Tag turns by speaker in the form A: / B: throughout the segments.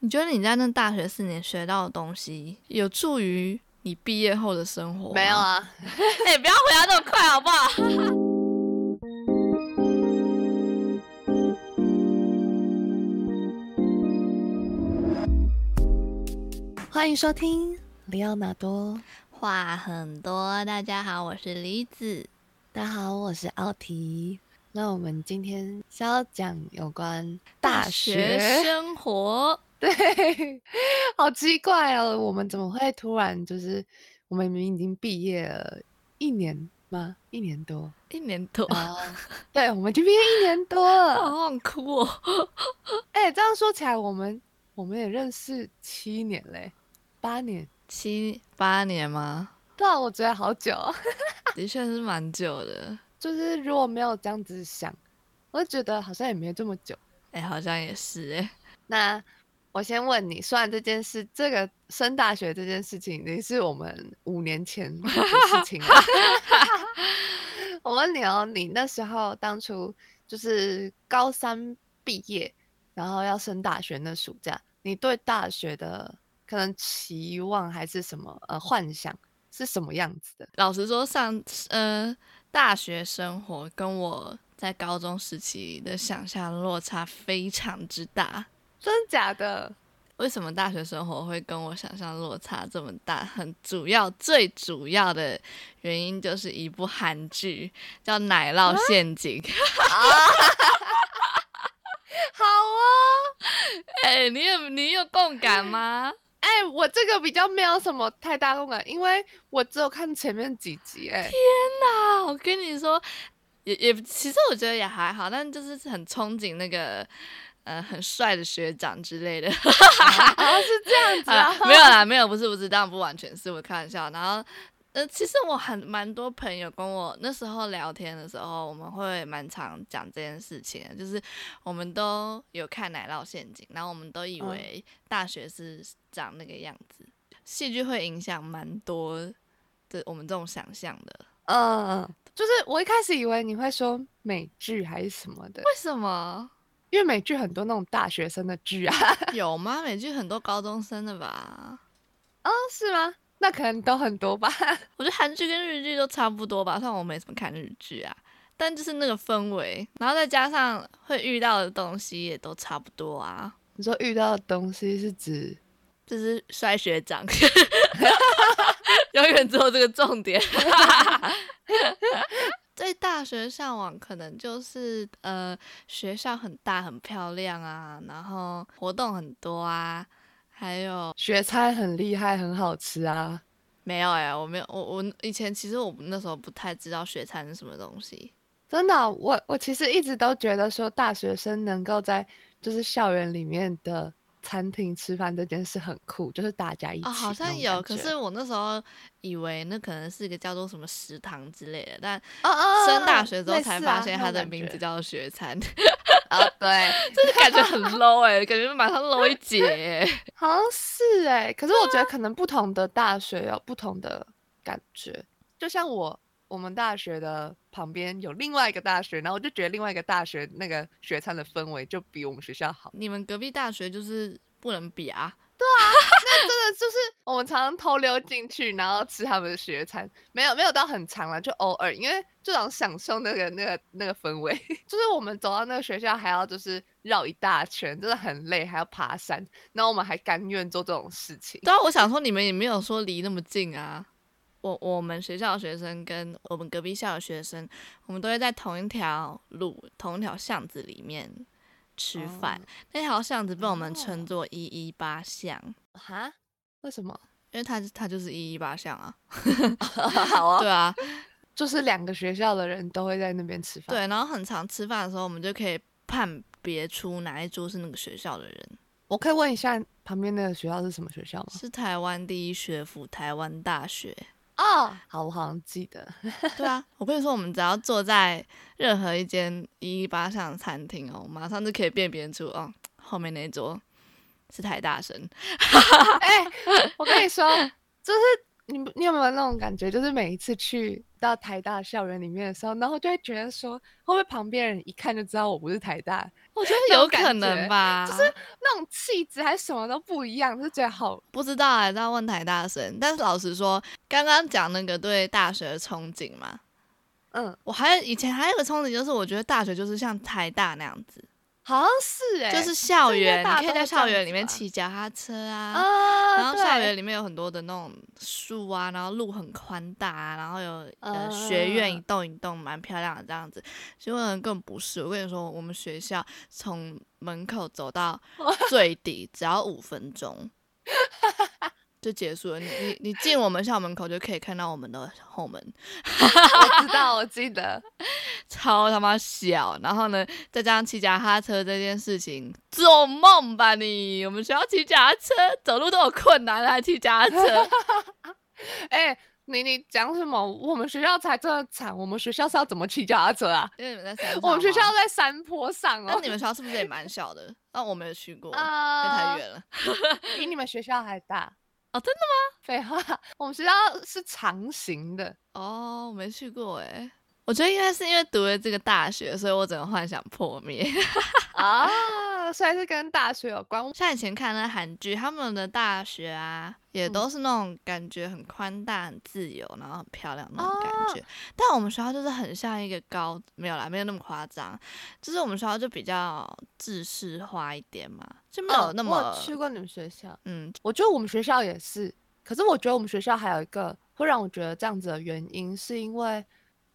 A: 你觉得你在那大学四年学到的东西，有助于你毕业后的生活？
B: 没有啊，
A: 哎、欸，不要回答那么快，好不好？
B: 欢迎收听里奥纳多
A: 话很多。大家好，我是李子。
B: 大家好，我是奥提。那我们今天是要讲有关大学，
A: 大学生活。
B: 对，好奇怪哦，我们怎么会突然就是我们明明已经毕业了一年吗？一年多，
A: 一年多啊？
B: 对，我们已经毕业一年多 了，
A: 好想哭哦！
B: 哎、欸，这样说起来，我们我们也认识七年嘞，八年，
A: 七八年吗？
B: 对啊，我觉得好久，
A: 的确是蛮久的。
B: 就是如果没有这样子想，我就觉得好像也没这么久。
A: 哎、欸，好像也是哎。
B: 那。我先问你，虽然这件事，这个升大学这件事情，你是我们五年前 的事情了。我问你哦，你那时候当初就是高三毕业，然后要升大学那暑假，你对大学的可能期望还是什么呃幻想是什么样子的？
A: 老实说，上呃大学生活跟我在高中时期的想象落差非常之大。
B: 真的假的？
A: 为什么大学生活会跟我想象落差这么大？很主要、最主要的原因就是一部韩剧叫《奶酪陷阱》。
B: 好啊！
A: 哎、欸，你有你有共感吗？
B: 哎、欸，我这个比较没有什么太大共感，因为我只有看前面几集、欸。哎，
A: 天哪！我跟你说，也也其实我觉得也还好，但就是很憧憬那个。呃，很帅的学长之类的，
B: 啊，是这样子啊？
A: 没有 啦，没有，不是，不是，当然不完全是我开玩笑。然后，呃，其实我很蛮多朋友跟我那时候聊天的时候，我们会蛮常讲这件事情，就是我们都有看《奶酪陷阱》，然后我们都以为大学是长那个样子。戏剧会影响蛮多的我们这种想象的。
B: 嗯，就是我一开始以为你会说美剧还是什么的，
A: 为什么？
B: 因为美剧很多那种大学生的剧啊，
A: 有吗？美剧很多高中生的吧？
B: 哦，是吗？那可能都很多吧。
A: 我觉得韩剧跟日剧都差不多吧，虽然我没怎么看日剧啊，但就是那个氛围，然后再加上会遇到的东西也都差不多啊。
B: 你说遇到的东西是指
A: 就是摔学长，永远只有这个重点。对大学向往可能就是呃学校很大很漂亮啊，然后活动很多啊，还有
B: 学菜很厉害很好吃啊。
A: 没有哎、欸，我没有我我以前其实我那时候不太知道学餐是什么东西。
B: 真的、哦，我我其实一直都觉得说大学生能够在就是校园里面的。餐厅吃饭这件事很酷，就是大家一起。哦，
A: 好像有，可是我那时候以为那可能是一个叫做什么食堂之类的，但升大学之后才发现它的名字叫做学餐。
B: 啊，哦、对，
A: 就是感觉很 low 哎、欸，感觉马上 low 一截、欸。
B: 好像是哎、欸，可是我觉得可能不同的大学有不同的感觉，就像我。我们大学的旁边有另外一个大学，然后我就觉得另外一个大学那个学餐的氛围就比我们学校好。
A: 你们隔壁大学就是不能比啊？
B: 对啊，那真的就是 我们常常偷溜进去，然后吃他们的学餐，没有没有到很长了，就偶尔，因为就想享受那个那个那个氛围。就是我们走到那个学校还要就是绕一大圈，真的很累，还要爬山，然后我们还甘愿做这种事情。
A: 对啊，我想说你们也没有说离那么近啊。我我们学校的学生跟我们隔壁校的学生，我们都会在同一条路、同一条巷子里面吃饭。Oh. 那条巷子被我们称作一一八巷。
B: 哈？Oh. 为什么？
A: 因为它它就是一一八巷啊。
B: 好啊。
A: 对啊，
B: 就是两个学校的人都会在那边吃饭。
A: 对，然后很常吃饭的时候，我们就可以判别出哪一桌是那个学校的人。
B: 我可以问一下，旁边那个学校是什么学校吗？
A: 是台湾第一学府台湾大学。
B: 哦，oh, 好，我好像记得。
A: 对啊，我跟你说，我们只要坐在任何一间一一八巷的餐厅哦，马上就可以辨别出哦，后面那一桌是台大生。
B: 哎、欸，我跟你说，就是你你有没有那种感觉？就是每一次去到台大校园里面的时候，然后就会觉得说，会不会旁边人一看就知道我不是台大？
A: 我觉得有可能吧，
B: 就是那种气质还是什么都不一样，就觉得好
A: 不知道还是要问台大神。但是老实说，刚刚讲那个对大学的憧憬嘛，
B: 嗯，
A: 我还以前还有个憧憬，就是我觉得大学就是像台大那样子。
B: 好像是哎、欸，
A: 就是校园，你可以在校园里面骑脚踏车啊，
B: 啊
A: 然后校园里面有很多的那种树啊，然后路很宽大啊，然后有呃学院一栋一栋蛮漂亮的这样子。结果人更不是，我跟你说，我们学校从门口走到最底只要五分钟。就结束了。你你你进我们校门口就可以看到我们的后门。
B: 我知道，我记得，
A: 超他妈小。然后呢，再加上骑脚踏车这件事情，做梦吧你！我们学校骑脚踏车，走路都有困难，还骑脚踏车。
B: 哎、欸，你你讲什么？我们学校才这么惨，我们学校是要怎么骑脚踏车啊？
A: 因为你们在山，
B: 我们学校在山坡上哦。
A: 那你们学校是不是也蛮小的？那我没有去过，
B: 啊、
A: 因为太远了，
B: 比你们学校还大。
A: 哦，真的
B: 吗？废话，我们学校是长形的
A: 哦，我没去过哎。我觉得应该是因为读了这个大学，所以我整个幻想破灭
B: 啊，所以是跟大学有关。
A: 像以前看那韩剧，他们的大学啊，也都是那种感觉很宽大、很自由，然后很漂亮那种感觉。啊、但我们学校就是很像一个高，没有啦，没有那么夸张，就是我们学校就比较制式化一点嘛，就没有那么。
B: 哦、我去过你们学校，
A: 嗯，
B: 我觉得我们学校也是，可是我觉得我们学校还有一个会让我觉得这样子的原因，是因为。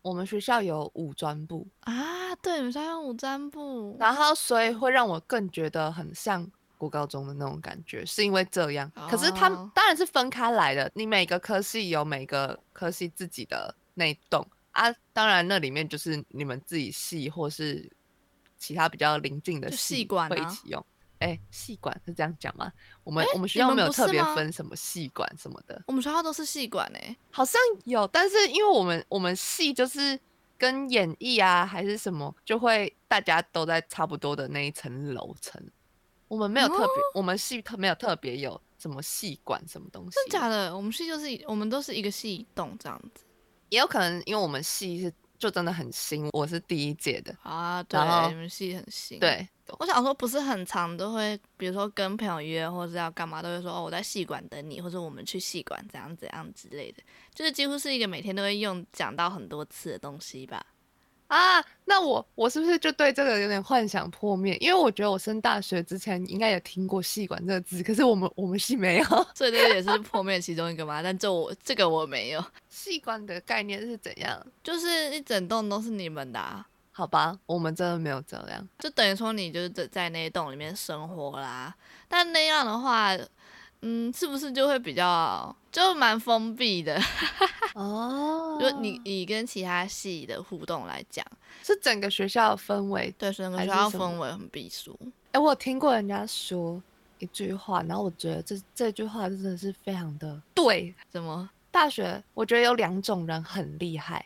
B: 我们学校有五专部
A: 啊，对，你们学校有五专部，
B: 然后所以会让我更觉得很像国高中的那种感觉，是因为这样。哦、可是他们当然是分开来的，你每个科系有每个科系自己的那一栋啊，当然那里面就是你们自己系或是其他比较邻近的系馆会一起用。哎，系馆是这样讲吗？我们我们学校没有特别分什么系馆什么的。
A: 我们学校都是系馆哎，
B: 好像有，但是因为我们我们系就是跟演艺啊还是什么，就会大家都在差不多的那一层楼层。我们没有特别，哦、我们系特没有特别有什么系馆什么东西。
A: 真假的？我们系就是我们都是一个系一栋这样子。
B: 也有可能因为我们系是就真的很新，我是第一届的
A: 啊。
B: 对，
A: 你们系很新。
B: 对。
A: 我想说，不是很常都会，比如说跟朋友约，或者要干嘛，都会说哦，我在戏馆等你，或者我们去戏馆怎样怎样之类的，就是几乎是一个每天都会用讲到很多次的东西吧。
B: 啊，那我我是不是就对这个有点幻想破灭？因为我觉得我升大学之前应该也听过系管这个字，可是我们我们系没有，
A: 所以这也是破灭其中一个嘛。但这我这个我没有。
B: 系管的概念是怎样？
A: 就是一整栋都是你们的啊。
B: 好吧，我们真的没有这样，
A: 就等于说你就是在在那一栋里面生活啦。但那样的话，嗯，是不是就会比较就蛮封闭的？哦，就你你跟其他系的互动来讲，
B: 是整个学校的氛围，
A: 对，整个学校氛围很闭俗。
B: 哎，我有听过人家说一句话，然后我觉得这这句话真的是非常的对。
A: 怎么？
B: 大学我觉得有两种人很厉害。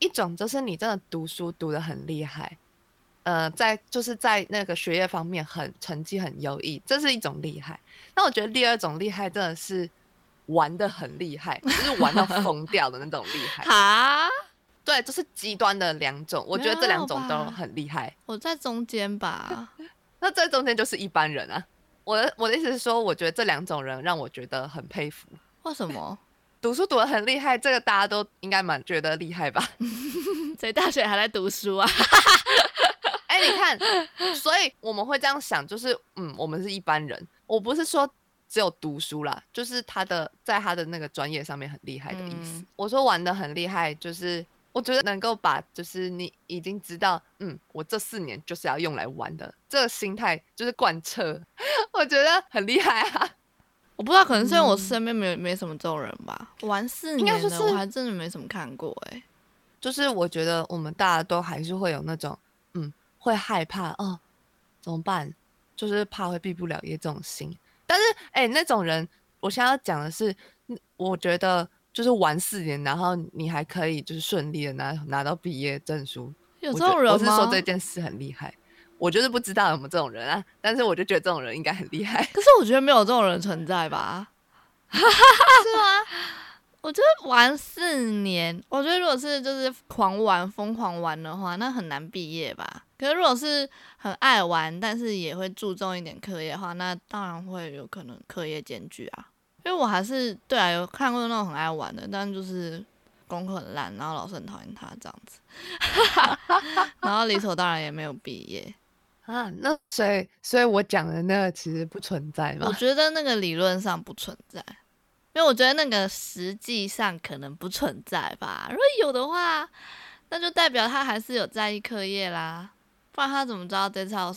B: 一种就是你真的读书读得很厉害，呃，在就是在那个学业方面很成绩很优异，这是一种厉害。那我觉得第二种厉害真的是玩的很厉害，就是玩到疯 掉的那种厉害。
A: 哈，
B: 对，就是极端的两种。我觉得这两种都很厉害。
A: 我在中间吧，
B: 那在中间就是一般人啊。我的我的意思是说，我觉得这两种人让我觉得很佩服。
A: 为什么？
B: 读书读得很厉害，这个大家都应该蛮觉得厉害吧？
A: 所以大学还在读书啊？
B: 你看，所以我们会这样想，就是嗯，我们是一般人。我不是说只有读书啦，就是他的在他的那个专业上面很厉害的意思。嗯、我说玩的很厉害，就是我觉得能够把就是你已经知道，嗯，我这四年就是要用来玩的这个心态，就是贯彻，我觉得很厉害啊。
A: 我不知道，可能是因为我身边没、嗯、没什么这种人吧。玩四年的，
B: 是
A: 我还真的没什么看过哎、欸。
B: 就是我觉得我们大家都还是会有那种，嗯，会害怕哦，怎么办？就是怕会毕不了业这种心。但是，哎、欸，那种人，我现在要讲的是，我觉得就是玩四年，然后你还可以就是顺利的拿拿到毕业证书。
A: 有这种人吗？
B: 我是说这件事很厉害。我就是不知道有没有这种人啊，但是我就觉得这种人应该很厉害。
A: 可是我觉得没有这种人存在吧？
B: 是吗？
A: 我觉得玩四年，我觉得如果是就是狂玩、疯狂玩的话，那很难毕业吧。可是如果是很爱玩，但是也会注重一点课业的话，那当然会有可能课业兼具啊。因为我还是对啊，有看过那种很爱玩的，但就是功课很烂，然后老师很讨厌他这样子，然后理所当然也没有毕业
B: 啊。那所以，所以我讲的那个其实不存在吗？
A: 我觉得那个理论上不存在。因为我觉得那个实际上可能不存在吧，如果有的话，那就代表他还是有在意课业啦，不然他怎么知道这次要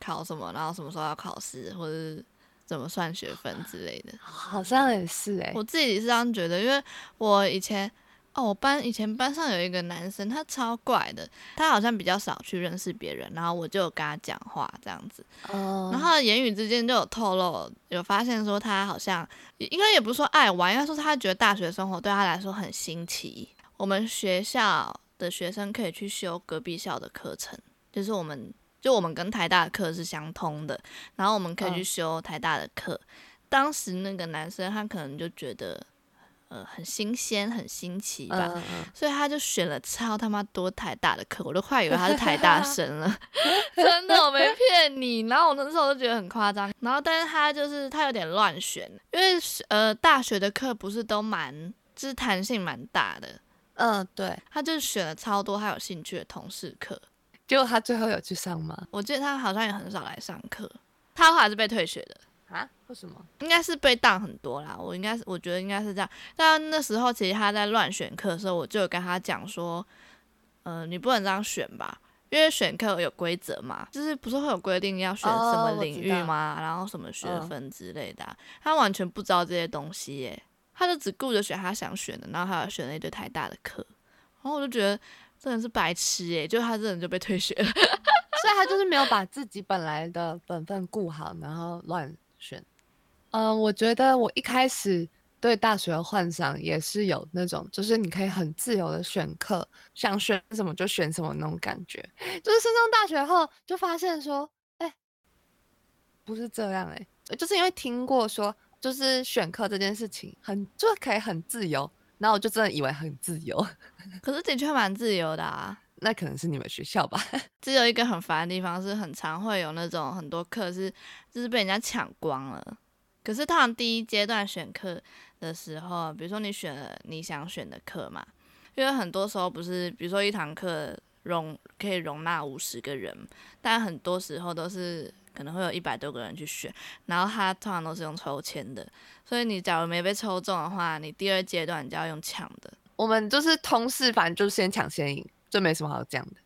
A: 考什么，然后什么时候要考试，或者是怎么算学分之类的？
B: 好像也是诶、欸，
A: 我自己是这样觉得，因为我以前。哦，我班以前班上有一个男生，他超怪的，他好像比较少去认识别人，然后我就有跟他讲话这样子，哦，然后言语之间就有透露，有发现说他好像应该也不是说爱玩，应该说他觉得大学生活对他来说很新奇。我们学校的学生可以去修隔壁校的课程，就是我们就我们跟台大的课是相通的，然后我们可以去修台大的课。当时那个男生他可能就觉得。呃，很新鲜，很新奇吧，嗯嗯，所以他就选了超他妈多台大的课，我都快以为他是台大 生了，真的，我没骗你。然后我那时候就觉得很夸张，然后但是他就是他有点乱选，因为呃大学的课不是都蛮就是弹性蛮大的，
B: 嗯，对，
A: 他就选了超多他有兴趣的同事课，
B: 结果他最后有去上吗？
A: 我记得他好像也很少来上课，他后来是被退学的。
B: 啊？为什么？
A: 应该是被当很多啦。我应该是，我觉得应该是这样。但那时候其实他在乱选课的时候，我就有跟他讲说，呃，你不能这样选吧，因为选课有规则嘛，就是不是会有规定要选什么领域吗？哦、然后什么学分之类的、啊。他完全不知道这些东西耶，他就只顾着选他想选的，然后还有选了一堆太大的课。然后我就觉得真的是白痴耶，就他这人就被退学了，
B: 所以他就是没有把自己本来的本分顾好，然后乱。选，嗯、呃，我觉得我一开始对大学的幻想也是有那种，就是你可以很自由的选课，想选什么就选什么那种感觉。就是升上大学后，就发现说，哎、欸，不是这样哎、欸，就是因为听过说，就是选课这件事情很就可以很自由，然后我就真的以为很自由，
A: 可是的确蛮自由的啊。
B: 那可能是你们学校吧。
A: 只有一个很烦的地方，是很常会有那种很多课是就是被人家抢光了。可是通常第一阶段选课的时候，比如说你选了你想选的课嘛，因为很多时候不是，比如说一堂课容可以容纳五十个人，但很多时候都是可能会有一百多个人去选，然后他通常都是用抽签的，所以你假如没被抽中的话，你第二阶段你就要用抢的。
B: 我们就是通识，反正就先抢先赢。这没什么好讲的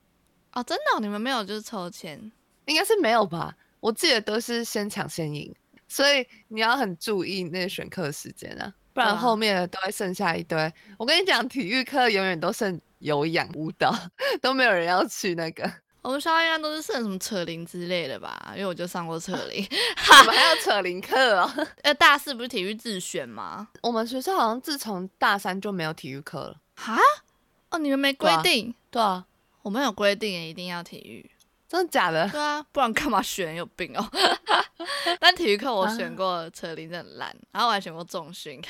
A: 哦，真的、哦，你们没有就是抽签，
B: 应该是没有吧？我记得都是先抢先赢，所以你要很注意那个选课时间啊，不然后面都会剩下一堆。啊、我跟你讲，体育课永远都剩有氧舞蹈，都没有人要去那个。
A: 我们学校应该都是剩什么扯铃之类的吧？因为我就上过扯铃，
B: 我们还有扯铃课哦。
A: 呃，大四不是体育自选吗？
B: 我们学校好像自从大三就没有体育课了。
A: 哈？哦，你们没规定？
B: 对啊，
A: 我们有规定，一定要体育。
B: 真的假的？
A: 对啊，不然干嘛选？有病哦！但体育课我选过，扯铃真的很烂，然后我还选过重训，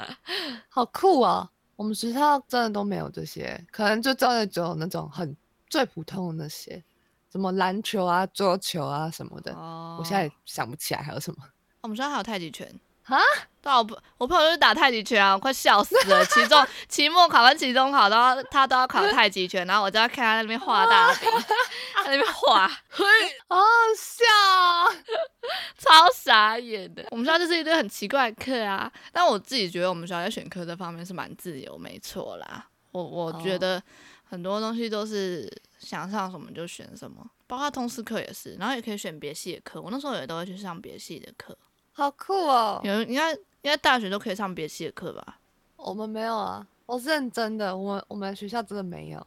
B: 好酷哦！我们学校真的都没有这些，可能就真的只有那种很最普通的那些，什么篮球啊、桌球啊什么的。哦，我现在想不起来还有什么。
A: 我们学校还有太极拳。
B: 啊！
A: 对啊，我我朋友就是打太极拳啊，我快笑死了。期中、期末考完期中考都要他都要考太极拳，然后我就要看他在那边画大饼，在那边画，
B: 好好笑，
A: 超傻眼的。我们学校就是一堆很奇怪的课啊，但我自己觉得我们学校在选课这方面是蛮自由，没错啦。我我觉得很多东西都是想上什么就选什么，包括通识课也是，然后也可以选别系的课。我那时候也都会去上别系的课。
B: 好酷哦！
A: 有应该应该大学都可以上别系的课吧？
B: 我们没有啊，我是认真的。我们我们学校真的没有，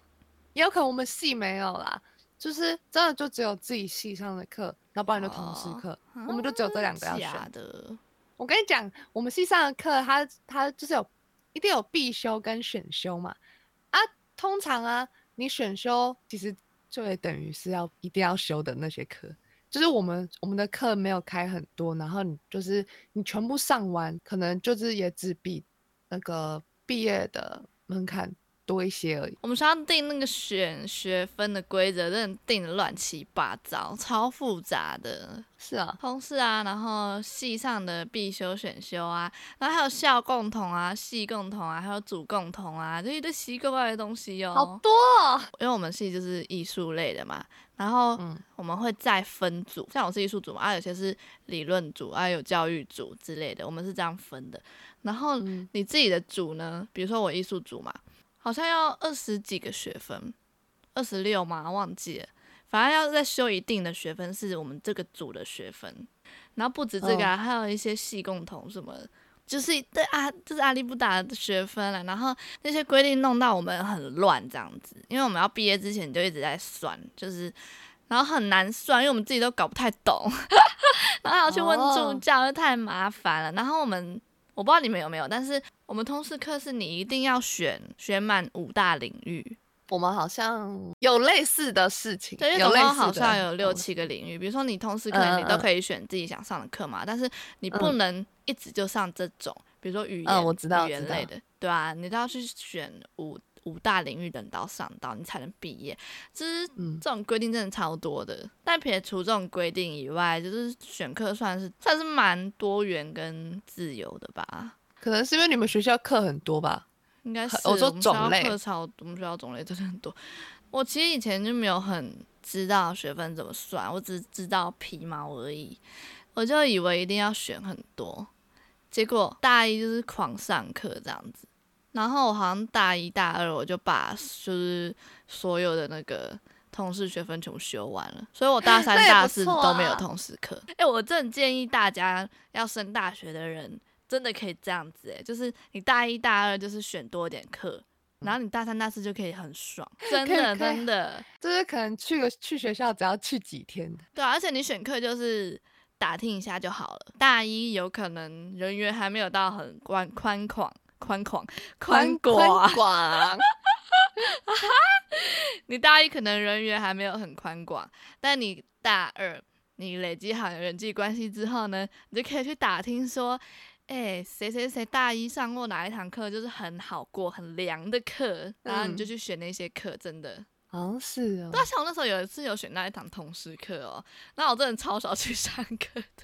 B: 也有可能我们系没有啦。就是真的就只有自己系上的课，然后不然就同事课，哦、我们就只有这两个要选
A: 的。
B: 我跟你讲，我们系上的课，它它就是有一定有必修跟选修嘛。啊，通常啊，你选修其实就也等于是要一定要修的那些课。就是我们我们的课没有开很多，然后你就是你全部上完，可能就是也只比那个毕业的门槛多一些而已。
A: 我们学校定那个选学分的规则，真的定的乱七八糟，超复杂的。
B: 是啊，
A: 通识啊，然后系上的必修、选修啊，然后还有校共同啊、系共同啊，还有组共同啊，就一堆奇怪怪的东西哦。
B: 好多哦，
A: 因为我们系就是艺术类的嘛，然后我们会再分组，像我是艺术组嘛，啊，有些是理论组啊，有教育组之类的，我们是这样分的。然后你自己的组呢，比如说我艺术组嘛，好像要二十几个学分，二十六吗，忘记了。反正要再修一定的学分，是我们这个组的学分，然后不止这个啊，还有一些系共同什么，就是对啊，就是阿里不达的学分了。然后那些规定弄到我们很乱这样子，因为我们要毕业之前就一直在算，就是然后很难算，因为我们自己都搞不太懂，然后还要去问助教，就太麻烦了。然后我们我不知道你们有没有，但是我们通识课是你一定要选选满五大领域。
B: 我们好像有类似的事情，
A: 对，有类似好像有六七个领域，比如说你通识课你都可以选自己想上的课嘛，嗯、但是你不能一直就上这种，嗯、比如说语言、
B: 嗯、我知道、
A: 语言类的，对啊，你都要去选五五大领域等到上到你才能毕业，其实这种规定真的超多的。嗯、但撇除这种规定以外，就是选课算是算是蛮多元跟自由的吧。
B: 可能是因为你们学校课很多吧。
A: 应该是
B: 我说种类
A: 课超，我们学校种类真的很多。我其实以前就没有很知道学分怎么算，我只知道皮毛而已。我就以为一定要选很多，结果大一就是狂上课这样子。然后我好像大一大二我就把就是所有的那个通识学分全部修完了，所以我大三大四都没有通识课。哎、啊欸，我真的建议大家要升大学的人。真的可以这样子诶，就是你大一大二就是选多点课，然后你大三大四就可以很爽，真的真的，
B: 就是可能去个去学校只要去几天，
A: 对啊，而且你选课就是打听一下就好了。大一有可能人员还没有到很宽宽广宽广宽广广，你大一可能人缘还没有很宽广，但你大二你累积好人际关系之后呢，你就可以去打听说。哎，谁谁谁大一上过哪一堂课，就是很好过、很凉的课，然后你就去选那些课，真的。
B: 好哦、是哦。
A: 对啊，像我那时候有一次有选那一堂通识课哦，那我真的超少去上课的，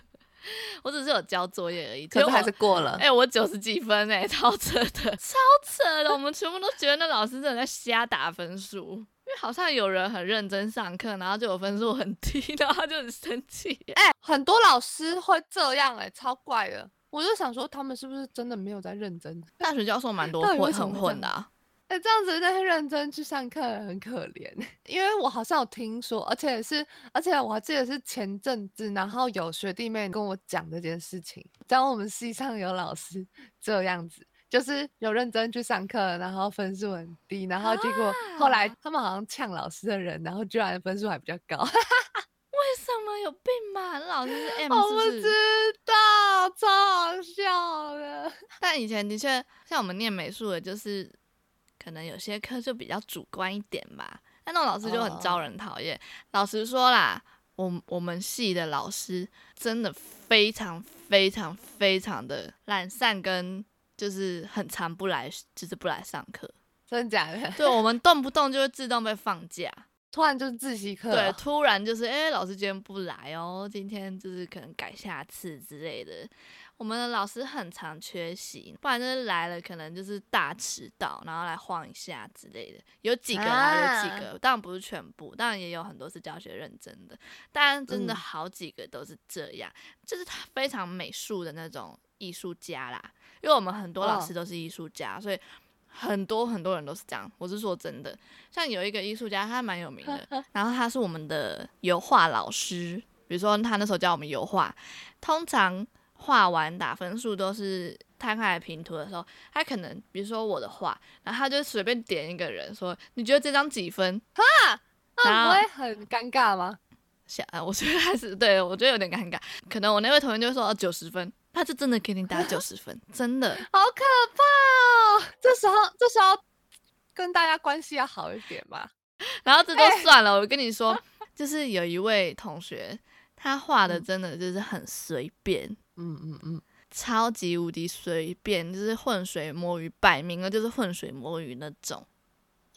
A: 我只是有交作业而已。
B: 可是还是过了。
A: 哎，我九十几分哎，超扯的，超扯的。我们全部都觉得那老师真的在瞎打分数，因为好像有人很认真上课，然后就有分数很低，然后他就很生气。
B: 哎，很多老师会这样哎，超怪的。我就想说，他们是不是真的没有在认真？
A: 大学教授蛮多混很混的，啊，
B: 哎、欸，这样子在认真去上课很可怜。因为我好像有听说，而且是，而且我还记得是前阵子，然后有学弟妹跟我讲这件事情，讲我们系上有老师这样子，就是有认真去上课，然后分数很低，然后结果后来他们好像呛老师的人，然后居然分数还比较高。
A: 为什么有病吧？老师是 M
B: 是不是？我不知道，超好笑的。
A: 但以前的确，像我们念美术的，就是可能有些课就比较主观一点吧。但那种老师就很招人讨厌。Oh. 老实说啦，我我们系的老师真的非常非常非常的懒散，跟就是很常不来，就是不来上课。
B: 真的假的？
A: 对，我们动不动就会自动被放假。
B: 突然就是自习课，
A: 对，突然就是，哎、欸，老师今天不来哦，今天就是可能改下次之类的。我们的老师很常缺席，不然就是来了，可能就是大迟到，然后来晃一下之类的。有几个啊，有几个，当然不是全部，当然也有很多是教学认真的，但真的好几个都是这样，嗯、就是他非常美术的那种艺术家啦。因为我们很多老师都是艺术家，哦、所以。很多很多人都是这样，我是说真的。像有一个艺术家，他蛮有名的，然后他是我们的油画老师。比如说他那时候教我们油画，通常画完打分数都是摊开来评图的时候，他可能比如说我的画，然后他就随便点一个人说：“你觉得这张几分？”
B: 哈，那不会很尴尬吗？
A: 想，我觉得还是对，我觉得有点尴尬。可能我那位同学就说九十分。他就真的给你打 九十分，真的
B: 好可怕哦！这时候，这时候跟大家关系要好一点吧。
A: 然后这都算了，欸、我跟你说，就是有一位同学，他画的真的就是很随便，
B: 嗯嗯嗯，
A: 超级无敌随便，就是浑水摸鱼，摆明了就是浑水摸鱼那种。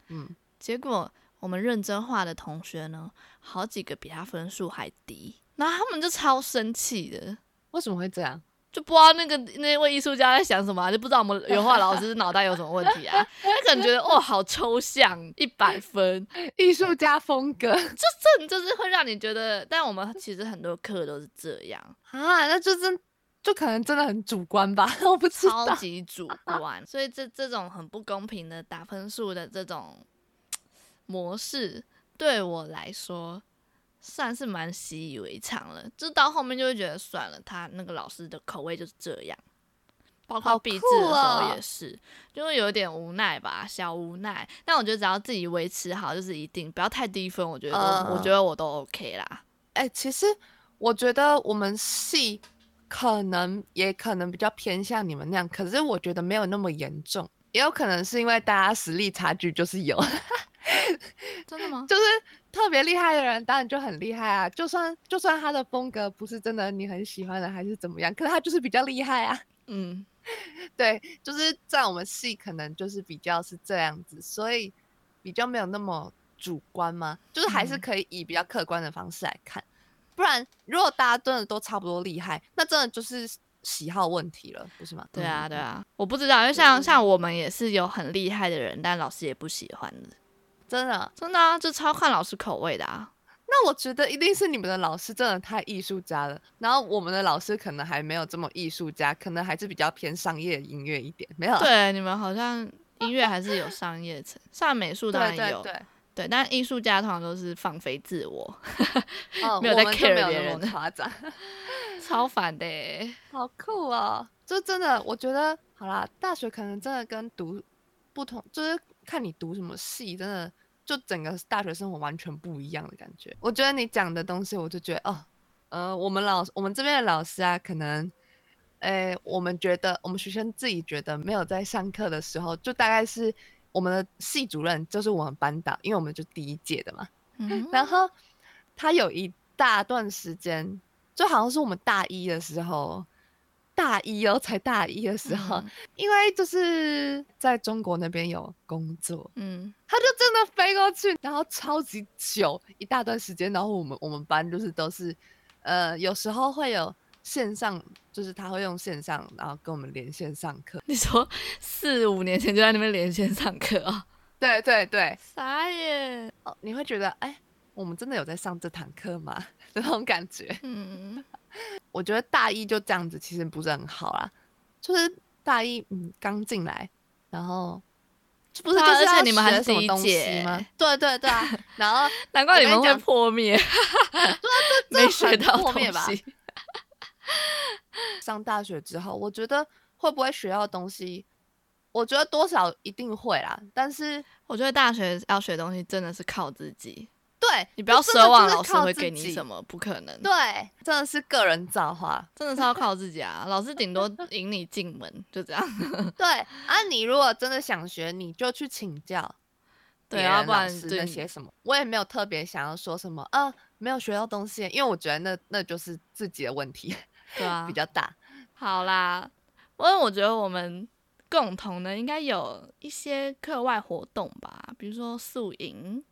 B: 嗯，
A: 结果我们认真画的同学呢，好几个比他分数还低，然后他们就超生气的。
B: 为什么会这样？
A: 就不知道那个那位艺术家在想什么、啊，就不知道我们油画老师脑袋有什么问题啊？他可能觉得哦，好抽象，一百分，
B: 艺术家风格，
A: 就这就是会让你觉得，但我们其实很多课都是这样
B: 啊，那就真就可能真的很主观吧，我不知道，
A: 超级主观，所以这这种很不公平的打分数的这种模式，对我来说。算是蛮习以为常了，就到后面就会觉得算了，他那个老师的口味就是这样，包括毕制的时候也是，哦、就会有点无奈吧，小无奈。但我觉得只要自己维持好，就是一定不要太低分，我觉得、呃、我觉得我都 OK 啦。
B: 哎、欸，其实我觉得我们系可能也可能比较偏向你们那样，可是我觉得没有那么严重，也有可能是因为大家实力差距就是有。
A: 真的吗？
B: 就是特别厉害的人，当然就很厉害啊。就算就算他的风格不是真的你很喜欢的，还是怎么样，可是他就是比较厉害啊。
A: 嗯，
B: 对，就是在我们系可能就是比较是这样子，所以比较没有那么主观嘛，就是还是可以以比较客观的方式来看。嗯、不然，如果大家真的都差不多厉害，那真的就是喜好问题了，不是吗？
A: 对啊，对啊，我不知道，因为像像我们也是有很厉害的人，但老师也不喜欢的。
B: 真的，
A: 真的啊，就超看老师口味的啊。
B: 那我觉得一定是你们的老师真的太艺术家了，然后我们的老师可能还没有这么艺术家，可能还是比较偏商业音乐一点。没有？
A: 对，你们好像音乐还是有商业层，上美术当然有，对，对，但艺术家通常都是放飞自我，
B: 哦、
A: 没有在 care 别人
B: 夸张，
A: 超烦的耶，
B: 好酷哦！就真的，我觉得好啦，大学可能真的跟读不同，就是看你读什么系，真的。就整个大学生活完全不一样的感觉。我觉得你讲的东西，我就觉得哦，呃，我们老我们这边的老师啊，可能，诶，我们觉得我们学生自己觉得没有在上课的时候，就大概是我们的系主任就是我们班导，因为我们就第一届的嘛。嗯。然后他有一大段时间，就好像是我们大一的时候。大一哦，才大一的时候，嗯、因为就是在中国那边有工作，嗯，他就真的飞过去，然后超级久一大段时间，然后我们我们班就是都是，呃，有时候会有线上，就是他会用线上，然后跟我们连线上课。
A: 你说四五年前就在那边连线上课 啊？
B: 对对对，
A: 傻眼
B: 哦！你会觉得，哎，我们真的有在上这堂课吗？那种感觉，嗯。我觉得大一就这样子，其实不是很好啦。就是大一，嗯，刚进来，然后不是就是要学什么东西吗？对对对啊！然后
A: 难怪你们会破灭，没学到
B: 破灭吧？上大学之后，我觉得会不会学到东西？我觉得多少一定会啦。但是
A: 我觉得大学要学东西真的是靠自己。
B: 对，
A: 你不要奢望老师会给你什么，不可能。
B: 对，真的是个人造化，
A: 真的是要靠自己啊！老师顶多引你进门，就这样。
B: 对啊，你如果真的想学，你就去请教。
A: 对啊，不然
B: 那些什么，我也没有特别想要说什么啊，没有学到东西，因为我觉得那那就是自己的问题，
A: 对啊，
B: 比较大。
A: 好啦，因为我觉得我们共同的应该有一些课外活动吧，比如说宿营。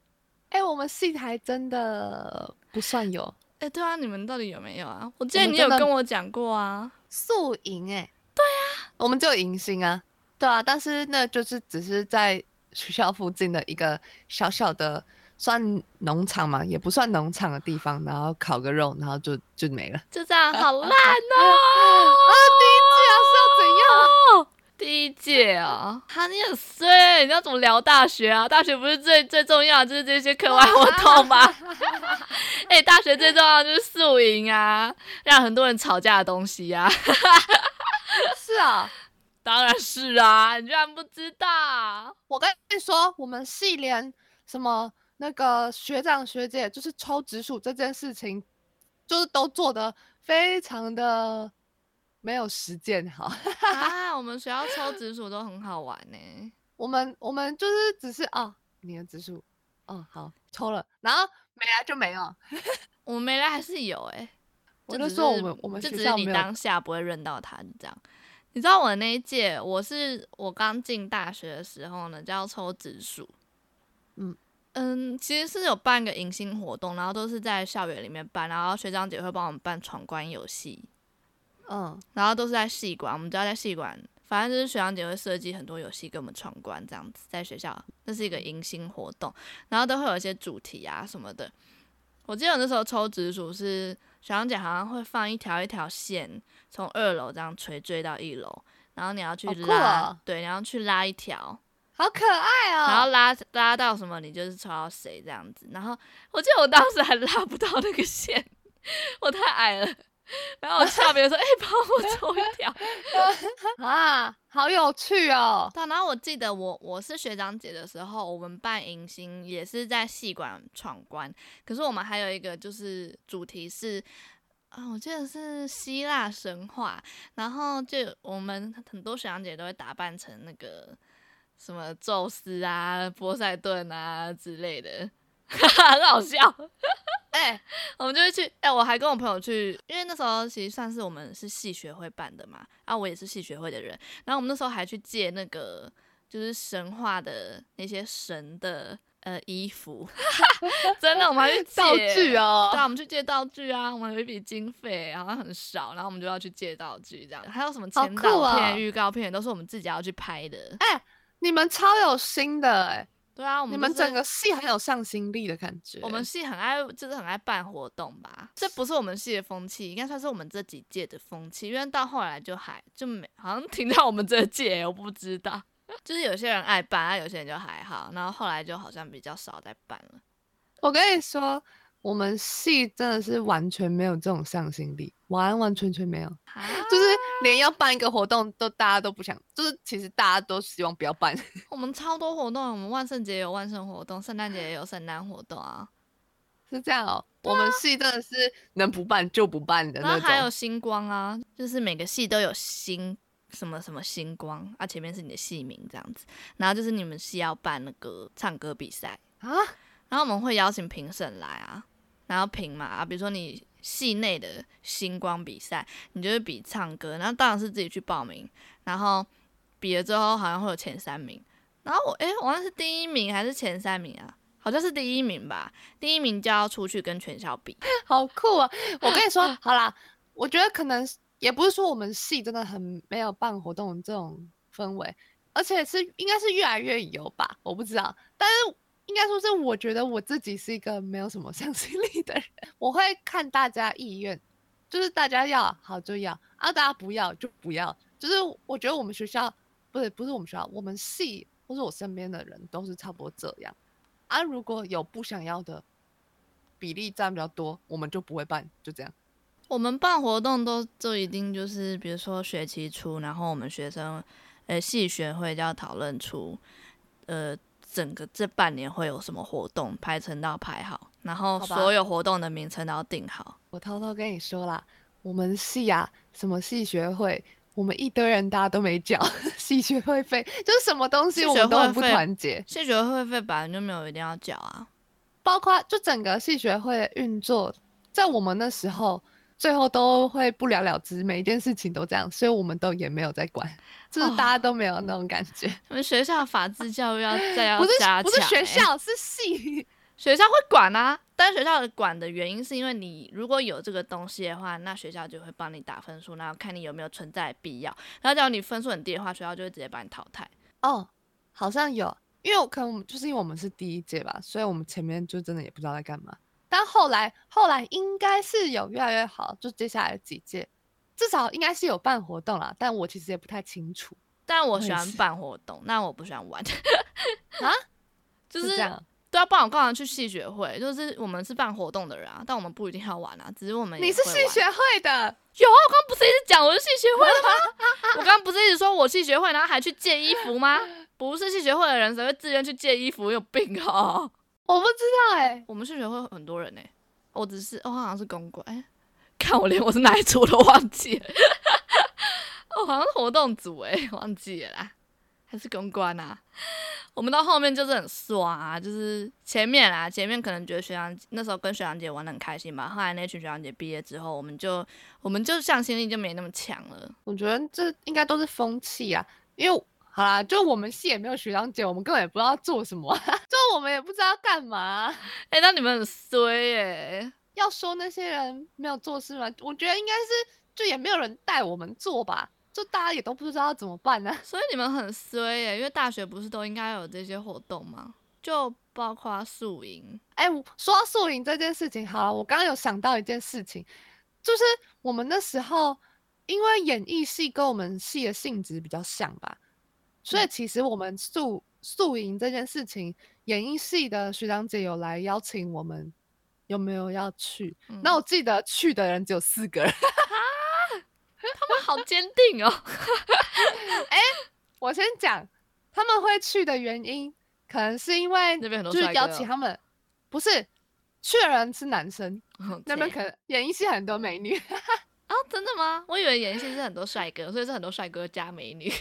B: 哎、欸，我们戏台真的不算有。
A: 哎、欸，对啊，你们到底有没有啊？我记得你有跟我讲过啊。
B: 宿营，哎，对啊，我们就有迎新啊。对啊，但是那就是只是在学校附近的一个小小的算农场嘛，也不算农场的地方，然后烤个肉，然后就就没了。
A: 就这样，好 烂哦！
B: 啊，第一季啊是要怎样？
A: 第一届啊，哈，你很衰，你要怎么聊大学啊？大学不是最最重要的就是这些课外活动吗？哎、欸，大学最重要的就是宿营啊，让很多人吵架的东西呀、啊。
B: 是啊，
A: 当然是啊，你居然不知道？
B: 我跟你说，我们系连什么那个学长学姐，就是抽直属这件事情，就是都做的非常的。没有实践好
A: 啊！我们学校抽紫薯都很好玩呢。
B: 我们我们就是只是哦，你的紫薯哦好抽了，然后没来就没 有。
A: 我们没来还是有哎，
B: 我就说我们我们
A: 就只是你当下不会认到他，就这样。你知道我那一届，我是我刚进大学的时候呢，就要抽紫薯。嗯嗯，其实是有办个迎新活动，然后都是在校园里面办，然后学长姐会帮我们办闯关游戏。嗯，然后都是在戏馆，我们都要在戏馆，反正就是学长姐会设计很多游戏给我们闯关，这样子在学校，那是一个迎新活动，然后都会有一些主题啊什么的。我记得我那时候抽紫薯是学长姐好像会放一条一条线，从二楼这样垂坠到一楼，然后你要去拉，哦、对，你要去拉一条，
B: 好可爱哦。
A: 然后拉拉到什么，你就是抽到谁这样子。然后我记得我当时还拉不到那个线，我太矮了。然后我下边说：“哎、欸，帮我抽一条
B: 啊，好有趣哦！”
A: 对，然后我记得我我是学长姐的时候，我们办迎新也是在戏馆闯关。可是我们还有一个就是主题是啊，我记得是希腊神话。然后就我们很多学长姐都会打扮成那个什么宙斯啊、波塞顿啊之类的，很好笑。哎、欸，我们就会去。哎、欸，我还跟我朋友去，因为那时候其实算是我们是系学会办的嘛。然啊，我也是系学会的人。然后我们那时候还去借那个，就是神话的那些神的呃衣服。真的，我们还去借
B: 道具哦。
A: 对啊，我们去借道具啊。我们有一笔经费，好像很少，然后我们就要去借道具这样。还有什么前导片、哦、预告片，都是我们自己要去拍的。
B: 哎、欸，你们超有心的哎、欸。
A: 对啊，我们、就是、
B: 你们整个系很有向心力的感觉。
A: 我们系很爱，就是很爱办活动吧。这不是我们系的风气，应该算是我们这几届的风气。因为到后来就还就没，好像停到我们这届，我不知道。就是有些人爱办，啊，有些人就还好。然后后来就好像比较少在办了。
B: 我跟你说。我们系真的是完全没有这种向心力，完完全全没有，就是连要办一个活动都大家都不想，就是其实大家都希望不要办。
A: 我们超多活动，我们万圣节有万圣活动，圣诞节也有圣诞活动啊，
B: 是这样哦。我们系真的是能不办就不办的那种。
A: 然后还有星光啊，就是每个系都有星什么什么星光啊，前面是你的系名这样子，然后就是你们系要办那个唱歌比赛啊。然后我们会邀请评审来啊，然后评嘛啊，比如说你系内的星光比赛，你就是比唱歌，然后当然是自己去报名，然后比了之后好像会有前三名，然后我诶，我好像是第一名还是前三名啊？好像是第一名吧，第一名就要出去跟全校比，
B: 好酷啊！我跟你说，好啦，我觉得可能也不是说我们系真的很没有办活动这种氛围，而且是应该是越来越有吧，我不知道，但是。应该说是，我觉得我自己是一个没有什么 向心力的人。我会看大家意愿，就是大家要好就要，啊，大家不要就不要。就是我觉得我们学校不是不是我们学校，我们系或是我身边的人都是差不多这样。啊，如果有不想要的比例占比较多，我们就不会办，就这样。
A: 我们办活动都就一定就是，比如说学期初，然后我们学生呃系学会就要讨论出呃。整个这半年会有什么活动，排程都要排好，然后所有活动的名称都要定好。
B: 我偷偷跟你说啦，我们系啊，什么系学会，我们一堆人大家都没缴 系学会费，就是什么东西我们都很不团结。
A: 系学会费本来就没有一定要缴啊，
B: 包括就整个系学会的运作，在我们那时候。最后都会不了了之，每一件事情都这样，所以我们都也没有在管，就是大家都没有那种感觉。
A: 我们学校法制教育要 再要加强，
B: 不是不是学校是系，
A: 学校会管啊，但学校的管的原因是因为你如果有这个东西的话，那学校就会帮你打分数，然后看你有没有存在的必要，然后假如你分数很低的话，学校就会直接把你淘汰。
B: 哦，好像有，因为我可能就是因为我们是第一届吧，所以我们前面就真的也不知道在干嘛。但后来，后来应该是有越来越好，就接下来几届，至少应该是有办活动啦。但我其实也不太清楚。
A: 但我喜欢办活动，那我不喜欢玩。
B: 啊？
A: 就是，是这样。对啊，不然我干嘛去戏学会？就是我们是办活动的人啊，但我们不一定要玩啊，只是我们。
B: 你是戏学会的？
A: 有啊，我刚刚不是一直讲我是戏学会的吗？我刚刚不是一直说我戏学会，然后还去借衣服吗？不是戏学会的人，谁会自愿去借衣服？有病啊！
B: 我不知道哎、欸，
A: 我们系学会很多人哎、欸，我只是我好像是公关，哎，看我连我是哪一组都忘记了，我 好像是活动组哎、欸，忘记了啦，还是公关啊？我们到后面就是很刷啊，就是前面啊，前面可能觉得学长那时候跟学长姐玩得很开心吧。后来那群学长姐毕业之后，我们就我们就向心力就没那么强了。
B: 我觉得这应该都是风气啊，因为好啦，就我们系也没有学长姐，我们根本也不知道做什么，就我们也不知道干嘛。
A: 哎、欸，那你们很衰耶、欸！
B: 要说那些人没有做事吗？我觉得应该是就也没有人带我们做吧。就大家也都不知道怎么办呢、啊，
A: 所以你们很衰耶，因为大学不是都应该有这些活动吗？就包括宿营。
B: 哎、欸，说到宿营这件事情，好了，我刚刚有想到一件事情，就是我们那时候因为演艺系跟我们系的性质比较像吧，所以其实我们宿宿营这件事情，演艺系的学长姐有来邀请我们，有没有要去？嗯、那我记得去的人只有四个人。
A: 他们好坚定哦！
B: 哎、欸，我先讲，他们会去的原因，可能是因为就是邀请他们，哦、不是去的人是男生.那边可能演艺系很多美女
A: 啊、哦？真的吗？我以为演艺系是很多帅哥，所以是很多帅哥加美女。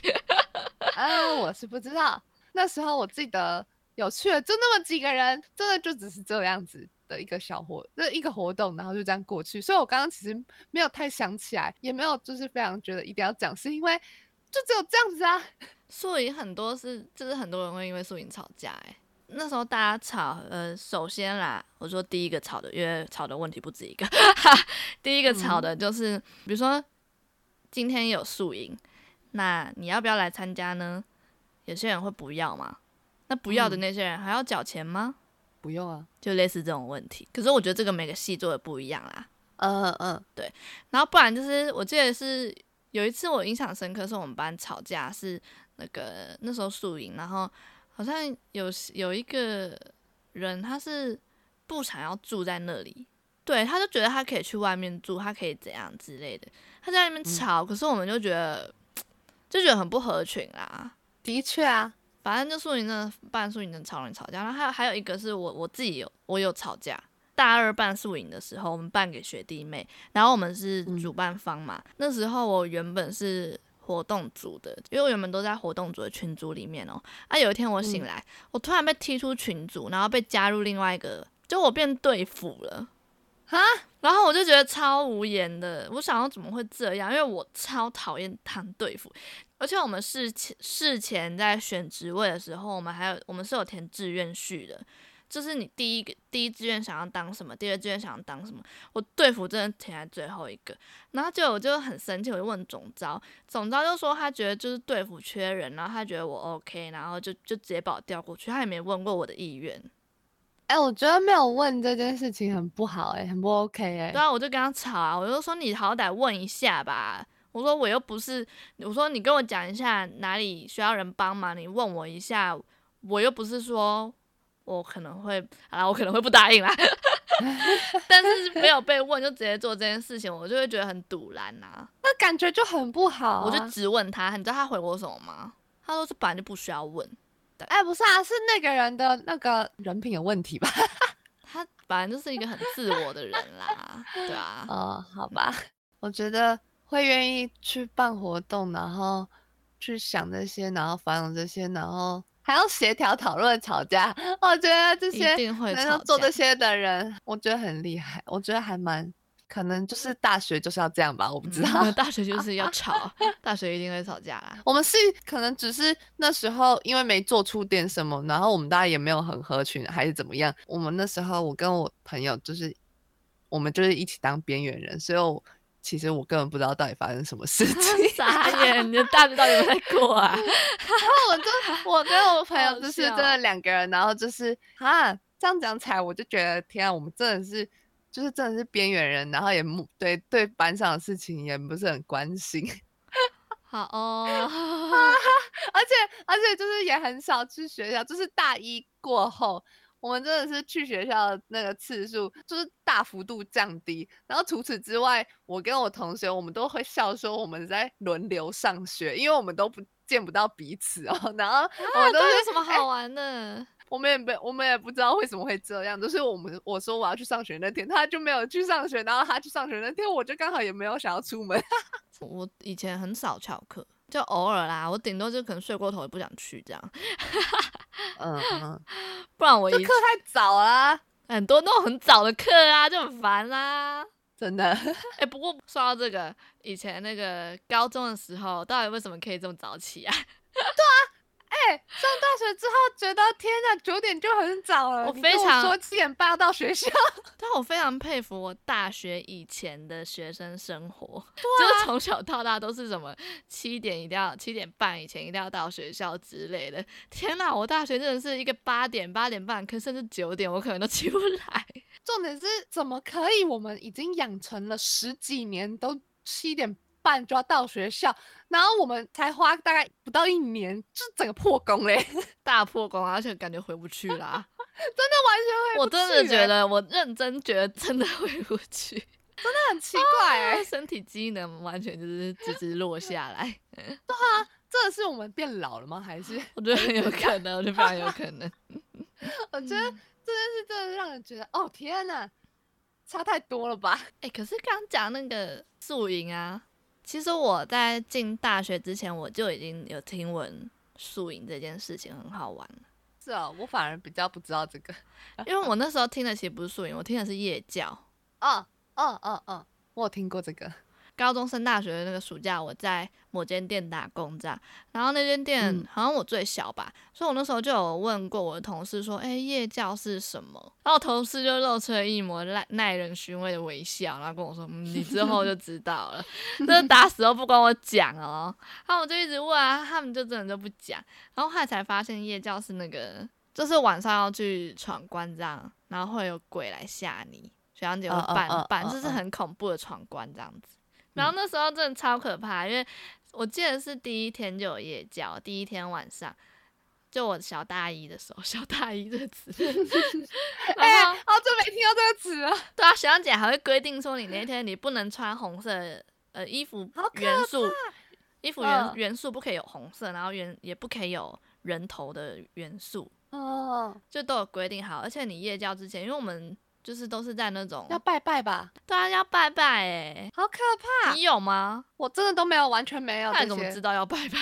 B: 啊，我是不知道。那时候我记得有去了，就那么几个人，真的就只是这样子。的一个小活，这一个活动，然后就这样过去。所以我刚刚其实没有太想起来，也没有就是非常觉得一定要讲，是因为就只有这样子啊。
A: 宿营很多是，就是很多人会因为宿营吵架。哎，那时候大家吵，呃，首先啦，我说第一个吵的，因为吵的问题不止一个。第一个吵的就是，嗯、比如说今天有宿营，那你要不要来参加呢？有些人会不要嘛？那不要的那些人还要缴钱吗？嗯
B: 不用啊，
A: 就类似这种问题。可是我觉得这个每个系做的不一样啦。
B: 嗯嗯嗯，
A: 对。然后不然就是，我记得是有一次我印象深刻，是我们班吵架，是那个那时候宿营，然后好像有有一个人他是不想要住在那里，对，他就觉得他可以去外面住，他可以怎样之类的。他在那边吵，嗯、可是我们就觉得就觉得很不合群啦。
B: 的确啊。
A: 反正就宿营的办宿营的超容易吵架，然后还有还有一个是我我自己有我有吵架。大二办宿营的时候，我们办给学弟妹，然后我们是主办方嘛。嗯、那时候我原本是活动组的，因为我原本都在活动组的群组里面哦。啊，有一天我醒来，嗯、我突然被踢出群组，然后被加入另外一个，就我变队辅了。哈，然后我就觉得超无言的，我想要怎么会这样？因为我超讨厌当队辅。而且我们事前事前在选职位的时候，我们还有我们是有填志愿序的，就是你第一个第一志愿想要当什么，第二志愿想要当什么。我队辅真的填在最后一个，然后就我就很生气，我就问总招，总招就说他觉得就是队辅缺人，然后他觉得我 OK，然后就就直接把我调过去，他也没问过我的意愿。
B: 哎、欸，我觉得没有问这件事情很不好、欸，哎，很不 OK，哎、欸。
A: 对啊，我就跟他吵啊，我就说你好歹问一下吧。我说我又不是，我说你跟我讲一下哪里需要人帮忙，你问我一下，我又不是说我可能会啊，我可能会不答应啦。但是没有被问就直接做这件事情，我就会觉得很堵然呐。
B: 那感觉就很不好、啊。
A: 我就直问他，你知道他回我什么吗？他说这本来就不需要问。
B: 哎、欸，不是啊，是那个人的那个人品有问题吧？
A: 他本来就是一个很自我的人啦，对啊。
B: 哦，好吧，我觉得。会愿意去办活动，然后去想这些，然后烦恼这些，然后还要协调讨论吵架。我觉得这些能够做这些的人，我觉得很厉害。我觉得还蛮可能，就是大学就是要这样吧，我不知道。
A: 嗯、大学就是要吵，大学一定会吵架啦。
B: 我们是可能只是那时候因为没做出点什么，然后我们大家也没有很合群，还是怎么样。我们那时候我跟我朋友就是，我们就是一起当边缘人，所以我。其实我根本不知道到底发生什么事 情，
A: 傻眼！你的大学到底有没有在过啊？然
B: 后我就我跟我朋友就是真的两个人，然后就是啊，这样讲起来我就觉得天啊，我们真的是就是真的是边缘人，然后也对对班上的事情也不是很关心。
A: 好哦，
B: 而且而且就是也很少去学校，就是大一过后。我们真的是去学校的那个次数就是大幅度降低，然后除此之外，我跟我同学我们都会笑说我们在轮流上学，因为我们都不见不到彼此哦。然后我们都
A: 有什么好玩的？欸、
B: 我们也没我们也不知道为什么会这样，就是我们我说我要去上学那天，他就没有去上学，然后他去上学那天，我就刚好也没有想要出门。
A: 我以前很少翘课，就偶尔啦，我顶多就可能睡过头也不想去这样。
B: 嗯嗯，
A: 不然我一
B: 课太早啦，
A: 很多那种很早的课啊，就很烦啦。
B: 真的。哎、
A: 欸，不过说到这个，以前那个高中的时候，到底为什么可以这么早起啊？
B: 对啊。哎、欸，上大学之后觉得天呐，九点就很早了。
A: 我非常
B: 我说七点半要到学校。
A: 但我非常佩服我大学以前的学生生活，
B: 啊、
A: 就是从小到大都是什么七点一定要七点半以前一定要到学校之类的。天呐，我大学真的是一个八点八点半，可甚至九点我可能都起不来。
B: 重点是怎么可以？我们已经养成了十几年都七点半就要到学校。然后我们才花大概不到一年，就整个破功嘞，
A: 大破功，而且感觉回不去啦，
B: 真的完全回不去。
A: 我真的觉得，我认真觉得真的回不去，
B: 真的很奇怪哎、
A: 啊，身体机能完全就是直直落下来。
B: 对啊，这是我们变老了吗？还是？
A: 我觉得很有可能，我觉得非常有可能。
B: 我觉得这件事真的让人觉得，哦天哪，差太多了吧？
A: 哎、欸，可是刚刚讲那个宿营啊。其实我在进大学之前，我就已经有听闻宿营这件事情很好玩。
B: 是哦，我反而比较不知道这个，
A: 因为我那时候听的其实不是宿营，我听的是夜教。
B: 哦哦哦哦，我有听过这个。
A: 高中升大学的那个暑假，我在某间店打工，这样。然后那间店好像我最小吧，嗯、所以我那时候就有问过我的同事说：“哎、欸，夜教是什么？”然后同事就露出了一抹耐耐人寻味的微笑，然后跟我说：“嗯，你之后就知道了。”这打死都不跟我讲哦。然后我就一直问啊，他们就真的就不讲。然后后来才发现，夜教是那个，就是晚上要去闯关这样，然后会有鬼来吓你，学长姐会扮扮，这、就是很恐怖的闯关这样子。然后那时候真的超可怕，因为我记得是第一天就有夜教，第一天晚上，就我小大一的时候，小大一这个词，
B: 哎，好久没听到这个词了。
A: 对啊，学长姐还会规定说，你那天你不能穿红色呃衣服元素，衣服元元素不可以有红色，然后元也不可以有人头的元素，哦，就都有规定好。而且你夜教之前，因为我们。就是都是在那种
B: 要拜拜吧，
A: 对啊，要拜拜哎、欸，
B: 好可怕！
A: 你有吗？
B: 我真的都没有，完全没有。
A: 那你怎么知道要拜拜？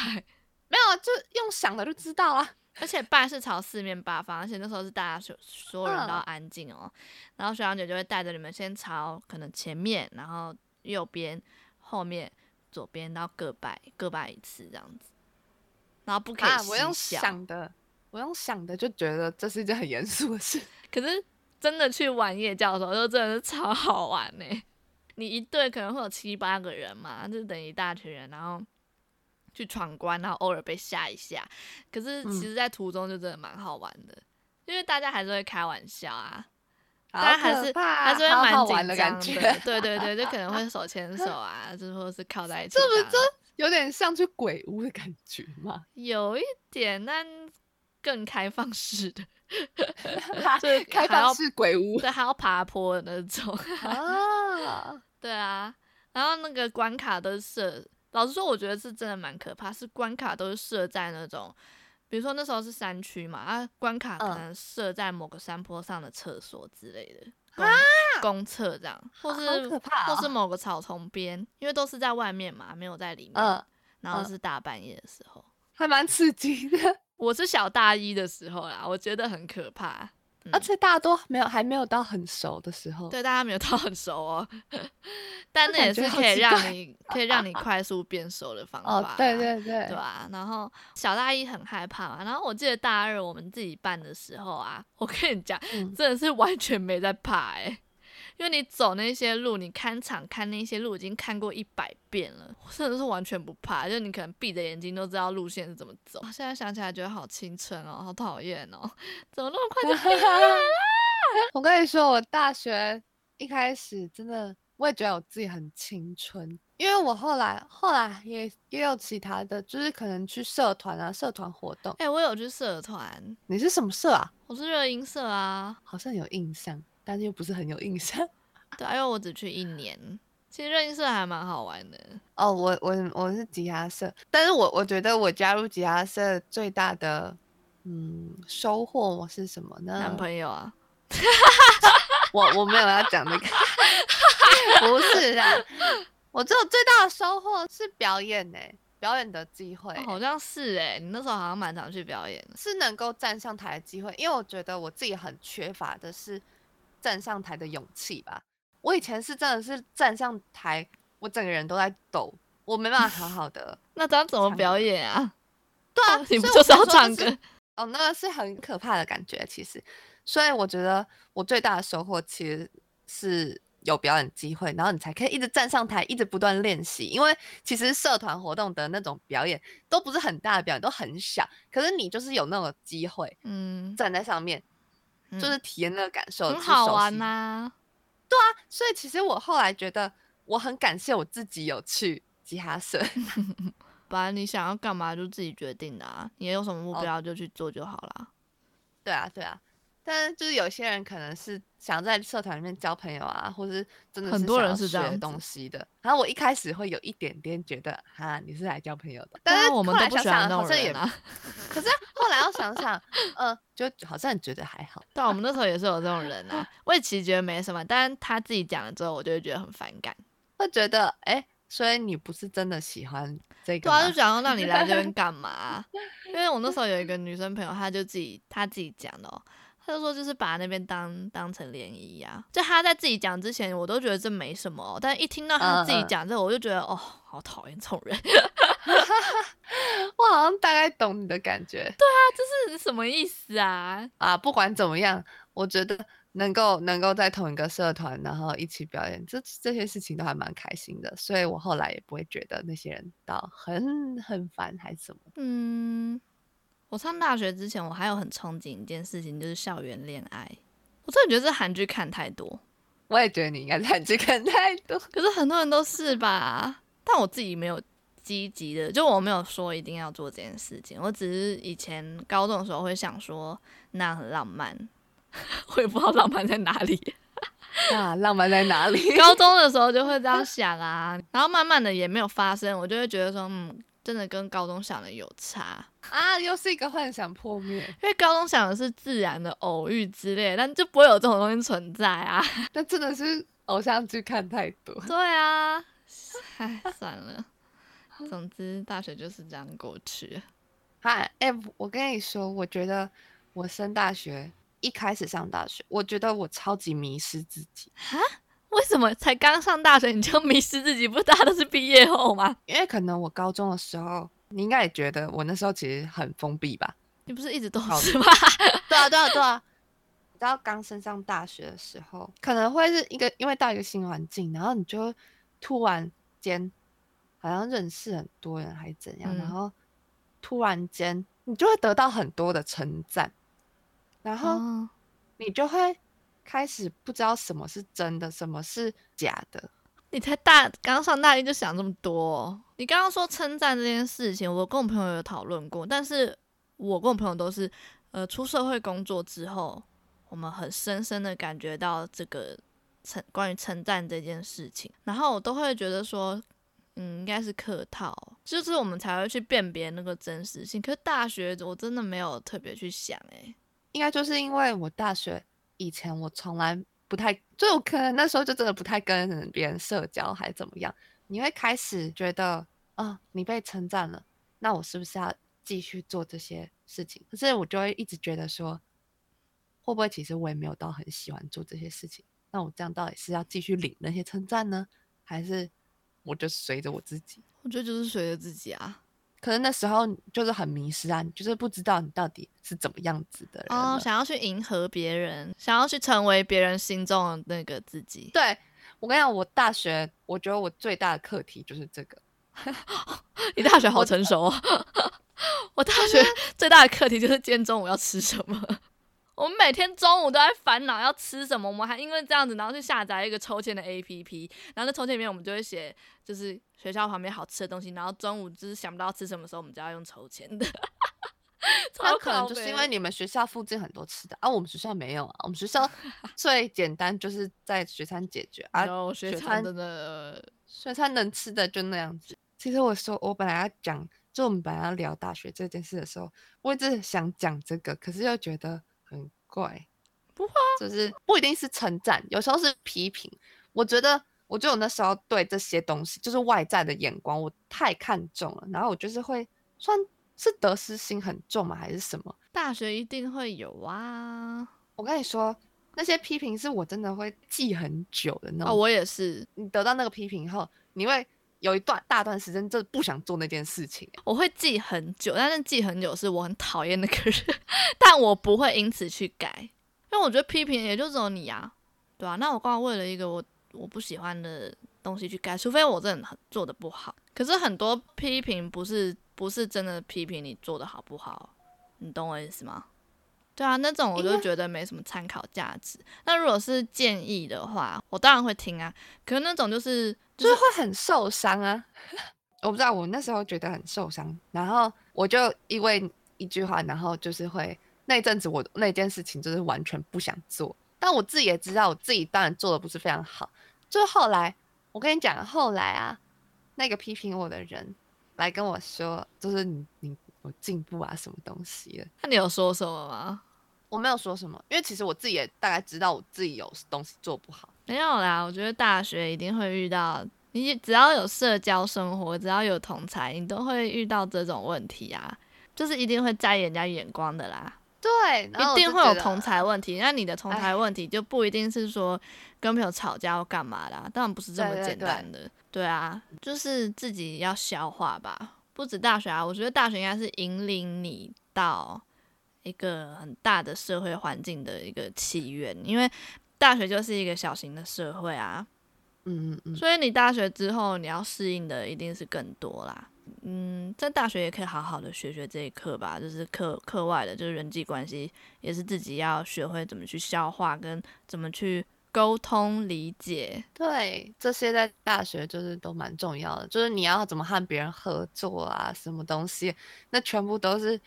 B: 没有，就用想的就知道啊。
A: 而且拜是朝四面八方，而且那时候是大家所所有人都要安静哦。嗯、然后学长姐就会带着你们先朝可能前面，然后右边、后面、左边，然后各拜各拜一次这样子。然后不可以、啊、
B: 我用想的，我用想的就觉得这是一件很严肃的事，
A: 可是。真的去玩夜教的时候，就真的是超好玩呢、欸。你一队可能会有七八个人嘛，就等一大群人，然后去闯关，然后偶尔被吓一下。可是其实，在途中就真的蛮好玩的，嗯、因为大家还是会开玩笑啊，大家还是还是会蛮紧张的。的对对对，就可能会手牵手啊，就或者是靠在一起。
B: 这不是有点像去鬼屋的感觉吗？
A: 有一点，但更开放式的。
B: 就开放式鬼屋，
A: 对，还要爬坡的那种。啊，对啊，然后那个关卡都是设，老实说，我觉得是真的蛮可怕，是关卡都是设在那种，比如说那时候是山区嘛，啊，关卡可能设在某个山坡上的厕所之类的，公啊，公厕这样，或是、哦、或是某个草丛边，因为都是在外面嘛，没有在里面，嗯、然后是大半夜的时候，
B: 还蛮刺激的。
A: 我是小大一的时候啦，我觉得很可怕，
B: 嗯、而且大家都没有还没有到很熟的时候，
A: 对，大家没有到很熟哦，但那也是可以让你可以让你快速变熟的方法，
B: 哦，对对对，
A: 对吧？然后小大一很害怕嘛，然后我记得大二我们自己办的时候啊，我跟你讲，嗯、真的是完全没在怕哎、欸。因为你走那些路，你看场看那些路已经看过一百遍了，甚至是完全不怕。就你可能闭着眼睛都知道路线是怎么走。现在想起来觉得好青春哦，好讨厌哦，怎么那么快就 毕业了？
B: 我跟你说，我大学一开始真的我也觉得我自己很青春，因为我后来后来也也有其他的，就是可能去社团啊，社团活动。
A: 哎、欸，我有去社团，
B: 你是什么社啊？
A: 我是热音社啊，
B: 好像有印象。但是又不是很有印象，
A: 对，因为我只去一年。其实热音社还蛮好玩的。
B: 哦，我我我是吉他社，但是我我觉得我加入吉他社最大的嗯收获是什么呢？
A: 男朋友啊，
B: 我我没有要讲那个，不是啊，我只有最大的收获是表演呢、欸。表演的机会、欸
A: 哦，好像是哎、欸，你那时候好像蛮常去表演，
B: 是能够站上台的机会。因为我觉得我自己很缺乏的是站上台的勇气吧。我以前是真的是站上台，我整个人都在抖，我没办法好好的。
A: 那这样怎么表演啊？
B: 对啊，
A: 你不就是要唱歌？
B: 哦，那个是很可怕的感觉，其实。所以我觉得我最大的收获其实是有表演机会，然后你才可以一直站上台，一直不断练习。因为其实社团活动的那种表演都不是很大的表演，都很小。可是你就是有那种机会，嗯，站在上面，嗯、就是体验那个感受，
A: 很好玩呐、啊。
B: 对啊，所以其实我后来觉得我很感谢我自己有去吉他社。
A: 本来你想要干嘛就自己决定的啊，你有什么目标就去做就好了。
B: 哦。对啊，对啊。但是就是有些人可能是想在社团里面交朋友啊，或是真的是很多人是这样东西的。然后我一开始会有一点点觉得，哈，你是来交朋友的。但是后来想想，好像也，可是后来要想想，呃，就好像觉得还好。
A: 对，我们那时候也是有这种人啊。我也其实觉得没什么，但是他自己讲了之后，我就会觉得很反感，
B: 会觉得，哎、欸，所以你不是真的喜欢这个？
A: 对啊，就想要让你来这边干嘛？因为我那时候有一个 女生朋友，她就自己她自己讲的哦。他就说，就是把那边当当成联谊呀。就他在自己讲之前，我都觉得这没什么喔，但一听到他自己讲这，我就觉得哦，好讨厌这种人。
B: 我好像大概懂你的感觉。对
A: 啊，这是什么意思啊？
B: 啊，不管怎么样，我觉得能够能够在同一个社团，然后一起表演，这这些事情都还蛮开心的。所以我后来也不会觉得那些人到很很烦还是什么。
A: 嗯。我上大学之前，我还有很憧憬一件事情，就是校园恋爱。我真的觉得这韩剧看太多，
B: 我也觉得你应该是韩剧看太多。
A: 可是很多人都是吧？但我自己没有积极的，就我没有说一定要做这件事情。我只是以前高中的时候会想说那很浪漫，我也不知道浪漫在哪里。
B: 啊，浪漫在哪里？
A: 高中的时候就会这样想啊，然后慢慢的也没有发生，我就会觉得说，嗯。真的跟高中想的有差
B: 啊！又是一个幻想破灭。
A: 因为高中想的是自然的偶遇之类，但就不会有这种东西存在啊。
B: 那真的是偶像剧看太多。
A: 对啊，唉，算了。总之，大学就是这样过去。
B: 嗨，哎、欸，我跟你说，我觉得我升大学一开始上大学，我觉得我超级迷失自己。
A: 哈？为什么才刚上大学你就迷失自己？不是大家都是毕业后吗？
B: 因为可能我高中的时候，你应该也觉得我那时候其实很封闭吧？
A: 你不是一直都是吗？
B: 对啊，对啊，对啊。你知道刚升上大学的时候，可能会是一个因为到一个新环境，然后你就突然间好像认识很多人，还是怎样？嗯、然后突然间你就会得到很多的称赞，然后你就会。开始不知道什么是真的，什么是假的。
A: 你才大刚上大一就想这么多哦？你刚刚说称赞这件事情，我跟我朋友有讨论过，但是我跟我朋友都是，呃，出社会工作之后，我们很深深的感觉到这个称关于称赞这件事情，然后我都会觉得说，嗯，应该是客套，就是我们才会去辨别那个真实性。可是大学我真的没有特别去想，诶，
B: 应该就是因为我大学。以前我从来不太，就我可能那时候就真的不太跟别人社交，还怎么样？你会开始觉得，啊、你被称赞了，那我是不是要继续做这些事情？可是我就会一直觉得说，会不会其实我也没有到很喜欢做这些事情？那我这样到底是要继续领那些称赞呢，还是我就随着我自己？
A: 我觉得就是随着自己啊。
B: 可是那时候就是很迷失啊，你就是不知道你到底是怎么样子的人
A: 哦，想要去迎合别人，想要去成为别人心中的那个自己。
B: 对，我跟你讲，我大学我觉得我最大的课题就是这个。
A: 你大学好成熟哦。我大学最大的课题就是今天中午要吃什么。我们每天中午都在烦恼要吃什么，我们还因为这样子，然后去下载一个抽签的 APP，然后在抽签里面我们就会写，就是学校旁边好吃的东西，然后中午就是想不到吃什么时候，我们就要用抽签的。
B: 那可能就是因为你们学校附近很多吃的，啊，我们学校没有啊，我们学校 最简单就是在学餐解决啊，学餐的学餐能吃的就那样子。其实我说我本来要讲，就我们本来要聊大学这件事的时候，我一直想讲这个，可是又觉得。怪，
A: 不会，
B: 就是不一定是称赞，有时候是批评。我觉得我觉得我那时候对这些东西，就是外在的眼光，我太看重了。然后我就是会算是得失心很重吗？还是什么？
A: 大学一定会有啊！
B: 我跟你说，那些批评是我真的会记很久的那种。
A: 哦，我也是。
B: 你得到那个批评后，你会有一段大段时间就是不想做那件事情。
A: 我会记很久，但是记很久是我很讨厌那个人，但我不会因此去改，因为我觉得批评也就只有你啊，对啊，那我刚刚为了一个我。我不喜欢的东西去改，除非我真的做的不好。可是很多批评不是不是真的批评你做的好不好，你懂我意思吗？对啊，那种我就觉得没什么参考价值。那如果是建议的话，我当然会听啊。可是那种就是
B: 就是、会很受伤啊。我不知道，我那时候觉得很受伤，然后我就因为一句话，然后就是会那一阵子我那件事情就是完全不想做。但我自己也知道，我自己当然做的不是非常好。就后来，我跟你讲，后来啊，那个批评我的人来跟我说，就是你你有进步啊，什么东西的？
A: 那你有说什么吗？
B: 我没有说什么，因为其实我自己也大概知道我自己有东西做不好。
A: 没有啦，我觉得大学一定会遇到，你只要有社交生活，只要有同才，你都会遇到这种问题啊，就是一定会在意人家眼光的啦。
B: 对，
A: 一定会有同才问题。那你的同才问题就不一定是说跟朋友吵架或干嘛啦，当然不是这么简单的。对，对，对，对啊，就是自己要消化吧。不止大学啊，我觉得大学应该是引领你到一个很大的社会环境的一个起源，因为大学就是一个小型的社会啊。
B: 嗯嗯嗯。
A: 所以你大学之后你要适应的一定是更多啦。嗯，在大学也可以好好的学学这一课吧，就是课课外的，就是人际关系，也是自己要学会怎么去消化，跟怎么去沟通理解。
B: 对，这些在大学就是都蛮重要的，就是你要怎么和别人合作啊，什么东西，那全部都是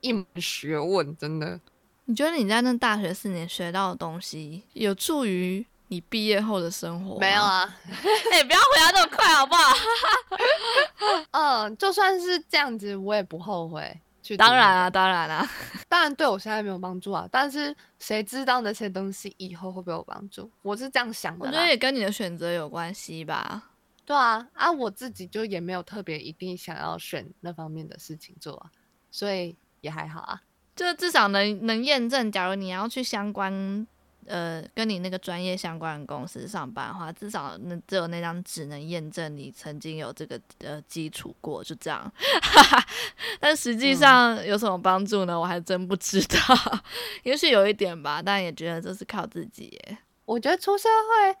B: 一门学问，真的。
A: 你觉得你在那大学四年学到的东西，有助于你毕业后的生活？
B: 没有啊，
A: 哎、欸，不要回答这么快好不好？
B: 嗯，就算是这样子，我也不后悔去。
A: 当然啊，当然啊，
B: 当然对我现在没有帮助啊。但是谁知道那些东西以后会不会有帮助？我是这样想的。
A: 我觉得也跟你的选择有关系吧。
B: 对啊，啊，我自己就也没有特别一定想要选那方面的事情做啊，所以也还好啊。
A: 就至少能能验证，假如你要去相关。呃，跟你那个专业相关的公司上班的话，至少那只有那张纸能验证你曾经有这个呃基础过，就这样。但实际上有什么帮助呢？我还真不知道。也许有一点吧，但也觉得这是靠自己耶。
B: 我觉得出社会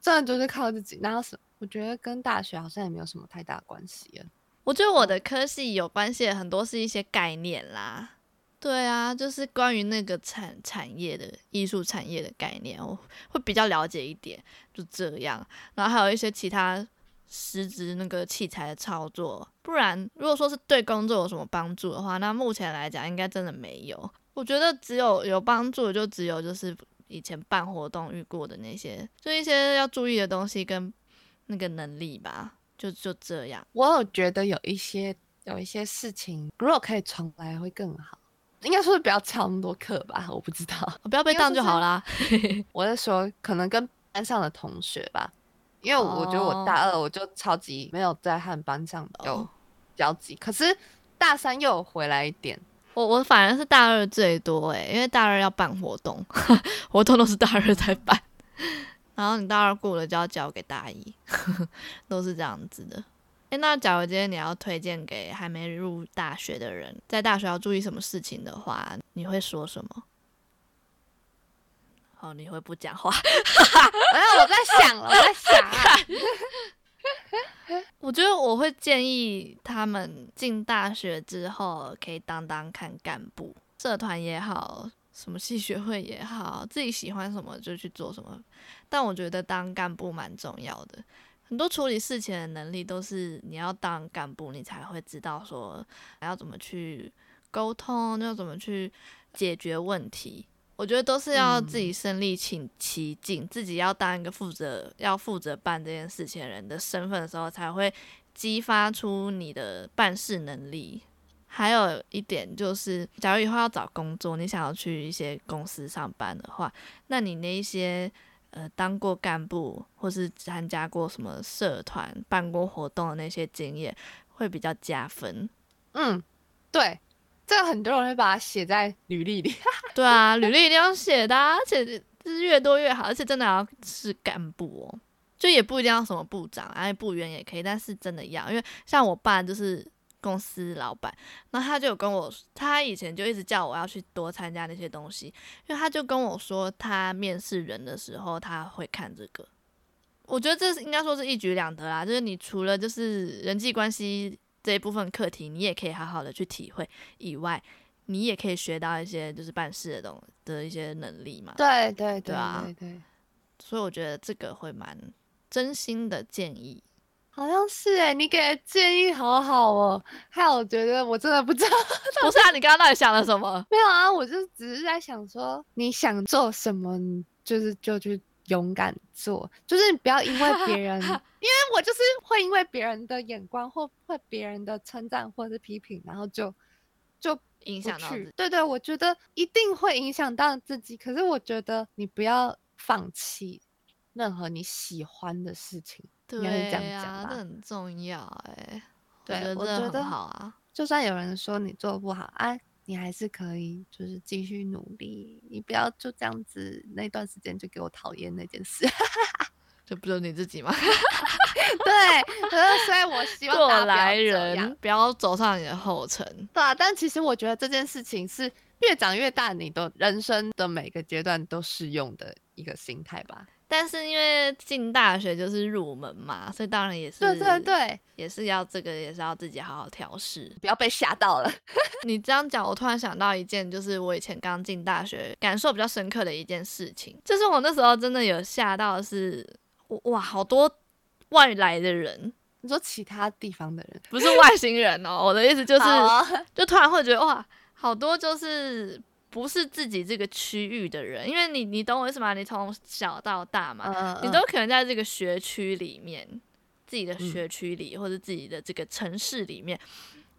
B: 真的就是靠自己，然后是我觉得跟大学好像也没有什么太大关系。
A: 我觉得我的科系有关系很多是一些概念啦。对啊，就是关于那个产产业的艺术产业的概念，我会比较了解一点，就这样。然后还有一些其他实质那个器材的操作，不然如果说是对工作有什么帮助的话，那目前来讲应该真的没有。我觉得只有有帮助就只有就是以前办活动遇过的那些，就一些要注意的东西跟那个能力吧，就就这样。
B: 我有觉得有一些有一些事情，如果可以重来会更好。应该说是不要翘那么多课吧，我不知道，
A: 不要被当就好啦。
B: 我在说可能跟班上的同学吧，因为我觉得我大二我就超级没有在和班上有交集，可是大三又有回来一点。
A: 我我反而是大二最多诶，因为大二要办活动，活动都是大二在办，然后你大二过了就要交给大一，都是这样子的。诶，那假如今天你要推荐给还没入大学的人，在大学要注意什么事情的话，你会说什么？哦，你会不讲话？
B: 没有，我在想，我在想啊。
A: 我觉得我会建议他们进大学之后可以当当看干部，社团也好，什么系学会也好，自己喜欢什么就去做什么。但我觉得当干部蛮重要的。很多处理事情的能力都是你要当干部，你才会知道说还要怎么去沟通，要怎么去解决问题。我觉得都是要自己身历其境，嗯、自己要当一个负责要负责办这件事情的人的身份的时候，才会激发出你的办事能力。还有一点就是，假如以后要找工作，你想要去一些公司上班的话，那你那一些。呃当过干部或是参加过什么社团、办过活动的那些经验，会比较加分。
B: 嗯，对，这个很多人会把它写在履历里。
A: 对啊，履历一定要写的啊，而且就是越多越好，而且真的要是干部哦，就也不一定要什么部长，哎，部员也可以，但是真的要，因为像我爸就是。公司老板，那他就有跟我，他以前就一直叫我要去多参加那些东西，因为他就跟我说，他面试人的时候他会看这个。我觉得这是应该说是一举两得啦，就是你除了就是人际关系这一部分课题，你也可以好好的去体会以外，你也可以学到一些就是办事的东的一些能力嘛。
B: 对对对，
A: 对啊，
B: 对对。
A: 所以我觉得这个会蛮真心的建议。
B: 好像是哎，你给的建议好好哦。还有，我觉得我真的不知道。
A: 不是啊，你刚刚到底想了什么？
B: 没有啊，我就只是在想说，你想做什么，就是就去勇敢做，就是你不要因为别 人，因为我就是会因为别人的眼光或或别人的称赞或者是批评，然后就就
A: 影响到。
B: 对对，我觉得一定会影响到自己。可是我觉得你不要放弃任何你喜欢的事情。
A: 对呀，这很重要哎。
B: 对，我觉得好啊。就算有人说你做不好，啊，你还是可以，就是继续努力。你不要就这样子，那段时间就给我讨厌那件事。
A: 这不就是你自己吗？
B: 对，所以我希望
A: 过来人不要走上你的后尘。
B: 对啊，但其实我觉得这件事情是越长越大，你的人生的每个阶段都适用的一个心态吧。
A: 但是因为进大学就是入门嘛，所以当然也是
B: 对对对，
A: 也是要这个也是要自己好好调试，
B: 不要被吓到了。
A: 你这样讲，我突然想到一件，就是我以前刚进大学感受比较深刻的一件事情，就是我那时候真的有吓到是，是哇，好多外来的人，
B: 你说其他地方的人，
A: 不是外星人哦，我的意思就是，就突然会觉得哇，好多就是。不是自己这个区域的人，因为你你懂我意思吗？你从小到大嘛，嗯、你都可能在这个学区里面，自己的学区里、嗯、或者自己的这个城市里面。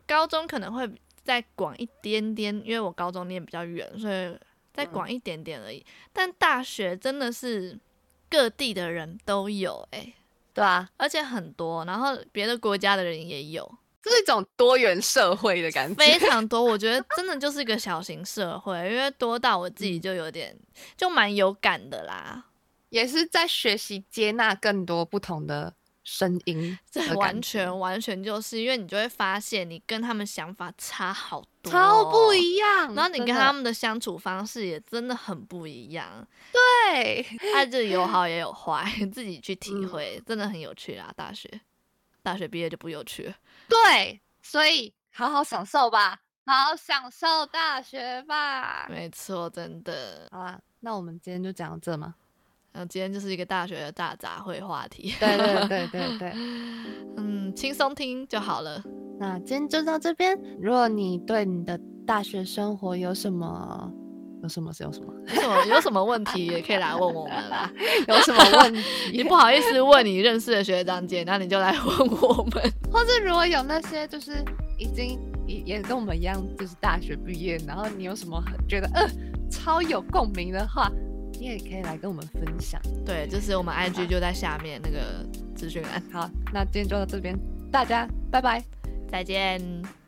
A: 高中可能会再广一点点，因为我高中念比较远，所以再广一点点而已。嗯、但大学真的是各地的人都有、欸，哎，
B: 对啊，
A: 而且很多，然后别的国家的人也有。
B: 是一种多元社会的感觉，
A: 非常多。我觉得 真的就是一个小型社会，因为多到我自己就有点，就蛮有感的啦。
B: 也是在学习接纳更多不同的声音，
A: 这完全完全就是因为你就会发现，你跟他们想法差好多，
B: 超不一样。
A: 然后你跟他们的相处方式也真的很不一样。
B: 对，
A: 他就有好也有坏，自己去体会，真的很有趣啦。大学，大学毕业就不有趣了。
B: 对，所以好好享受吧，好好享受大学吧。
A: 没错，真的。
B: 好啦，那我们今天就讲到这
A: 吗？那今天就是一个大学的大杂烩话题。
B: 对对对对 对，
A: 嗯，轻松听就好了。
B: 那今天就到这边。如果你对你的大学生活有什么，有什么是有什么？
A: 有什么有什么问题也可以来问我们啦。
B: 有什么问题？
A: 你不好意思问你认识的学长姐，那你就来问我们。
B: 或者如果有那些就是已经也也跟我们一样，就是大学毕业，然后你有什么觉得呃超有共鸣的话，你也可以来跟我们分享。
A: 对，就是我们 IG 就在下面那个资讯栏。
B: 好，那今天就到这边，大家拜拜，
A: 再见。